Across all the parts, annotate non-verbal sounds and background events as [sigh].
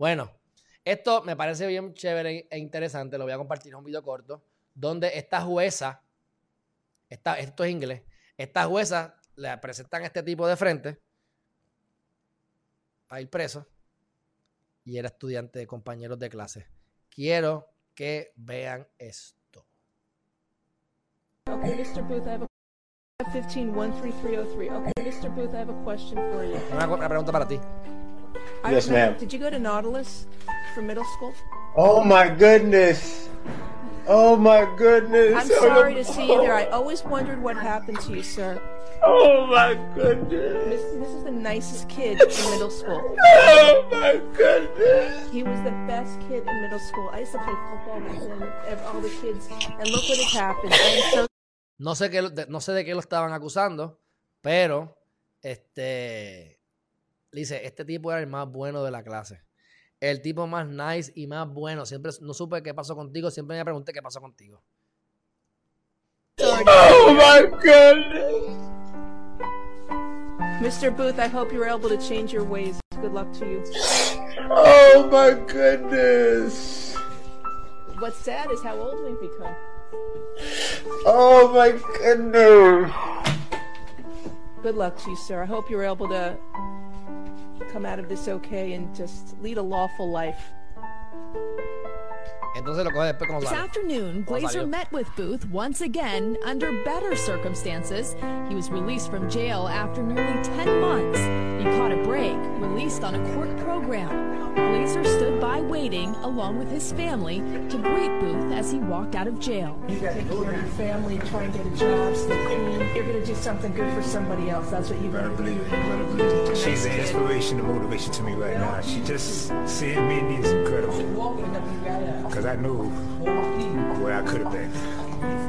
Bueno, esto me parece bien chévere e interesante. Lo voy a compartir en un video corto. Donde esta jueza, esta, esto es inglés, esta jueza le presentan a este tipo de frente para ir preso. Y era estudiante de compañeros de clase. Quiero que vean esto. Okay, Mr. Booth, I have a 15 13303. Okay, Mr. Booth, I have a question for you. Una, una pregunta para ti. I Yes, ma'am. Did you go to Nautilus for middle school? Oh my goodness. Oh my goodness. I'm sorry to see you there. I [laughs] always wondered what happened to you, sir. Oh my goodness. this is the nicest kid in [laughs] middle school. Oh my goodness. He was the best kid in middle school. I used to play football with him, ev- all the kids, and look what has happened. I am so No sé, qué, de- no sé de qué lo estaban acusando, pero este dice, este tipo era el más bueno de la clase. El tipo más nice y más bueno. Siempre no supe qué pasó contigo, siempre me pregunté qué pasó contigo. Oh my goodness. Mr. Booth, I hope you're able to change your ways. Good luck to you. Oh my goodness. What's sad is how old we've become. Oh my goodness. Good luck to you, sir. I hope you're able to come out of this okay and just lead a lawful life. Entonces lo coge después con This afternoon, Cómo Glazer met with Booth once again under better circumstances. He was released from jail after nearly 10 months. He caught a break, released on a court program. Glazer stood by waiting, along with his family, to greet Booth as he walked out of jail. You got to take care of your family, try and get a job, stay clean. You're going to do something good for somebody else. That's what you're Better going to believe do. it. Better believe it. She's an inspiration and motivation to me right now. She just seeing me is incredible. Because I knew where I could have been.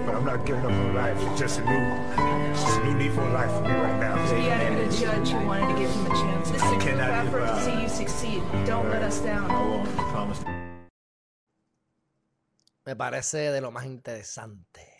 But I'm not giving up on life. It's just a new, just a new need for life for me right now. He had a good judge who wanted to give him a chance. This is a group Cannot effort to see you succeed. Don't let us down. I won't promise. Me parece de lo más interesante.